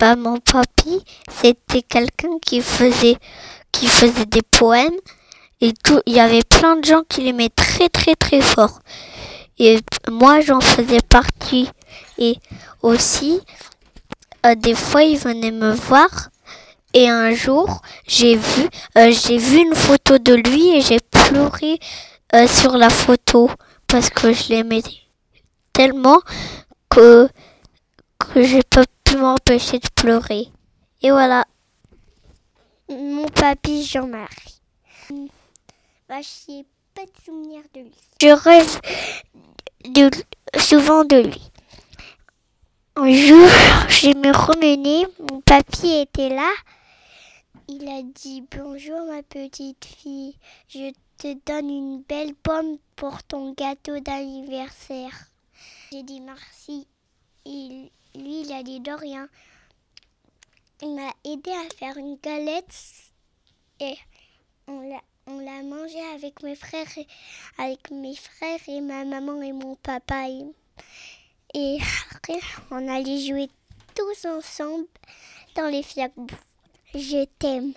bah, mon papy, c'était quelqu'un qui faisait, qui faisait des poèmes et tout. Il y avait plein de gens qui l'aimaient très très très fort. Et moi, j'en faisais partie. Et aussi, euh, des fois, il venait me voir. Et un jour, j'ai vu, euh, vu une photo de lui et j'ai pleuré euh, sur la photo parce que je l'aimais tellement que que j'ai pas m'empêcher de pleurer. Et voilà. Mon papy Jean-Marie. Bah, j'ai pas de souvenir de lui. Je rêve de, souvent de lui. Un jour, je me promenais, mon papy était là. Il a dit Bonjour ma petite fille, je te donne une belle pomme pour ton gâteau d'anniversaire. J'ai dit merci. Il, lui, il a dit de rien. Il m'a aidé à faire une galette et on l'a, on l'a mangé avec mes frères, et, avec mes frères et ma maman et mon papa. Et, après, on allait jouer tous ensemble dans les fiacres. Je t'aime.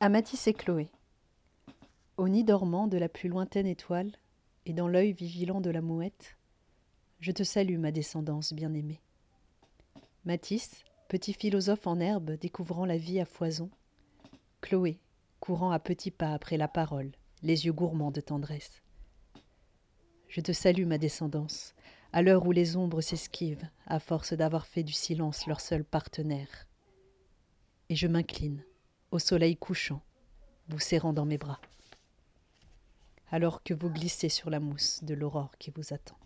À et Chloé. Au nid dormant de la plus lointaine étoile, et dans l'œil vigilant de la mouette, je te salue, ma descendance bien-aimée. Matisse, petit philosophe en herbe découvrant la vie à foison. Chloé, courant à petits pas après la parole, les yeux gourmands de tendresse. Je te salue, ma descendance, à l'heure où les ombres s'esquivent, à force d'avoir fait du silence leur seul partenaire. Et je m'incline, au soleil couchant, vous serrant dans mes bras, alors que vous glissez sur la mousse de l'aurore qui vous attend.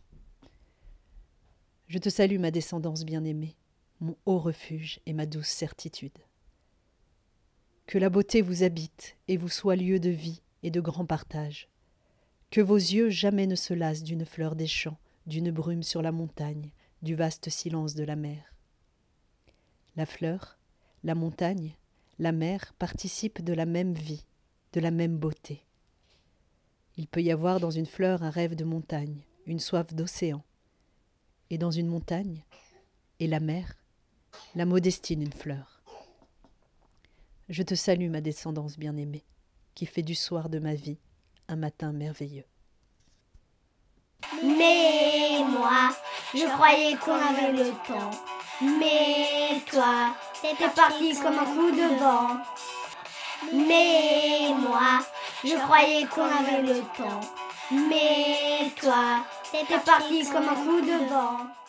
Je te salue, ma descendance bien-aimée, mon haut refuge et ma douce certitude. Que la beauté vous habite et vous soit lieu de vie et de grand partage. Que vos yeux jamais ne se lassent d'une fleur des champs, d'une brume sur la montagne, du vaste silence de la mer. La fleur, la montagne, la mer participent de la même vie, de la même beauté. Il peut y avoir dans une fleur un rêve de montagne, une soif d'océan, et dans une montagne, et la mer, la modestie d'une fleur. Je te salue, ma descendance bien-aimée, qui fait du soir de ma vie un matin merveilleux. Mais moi, je croyais qu'on avait le temps. Mais toi, t'es parti comme un coup de vent. Mais moi, je croyais qu'on avait le temps. Mais toi, T'es parti comme un coup de vent.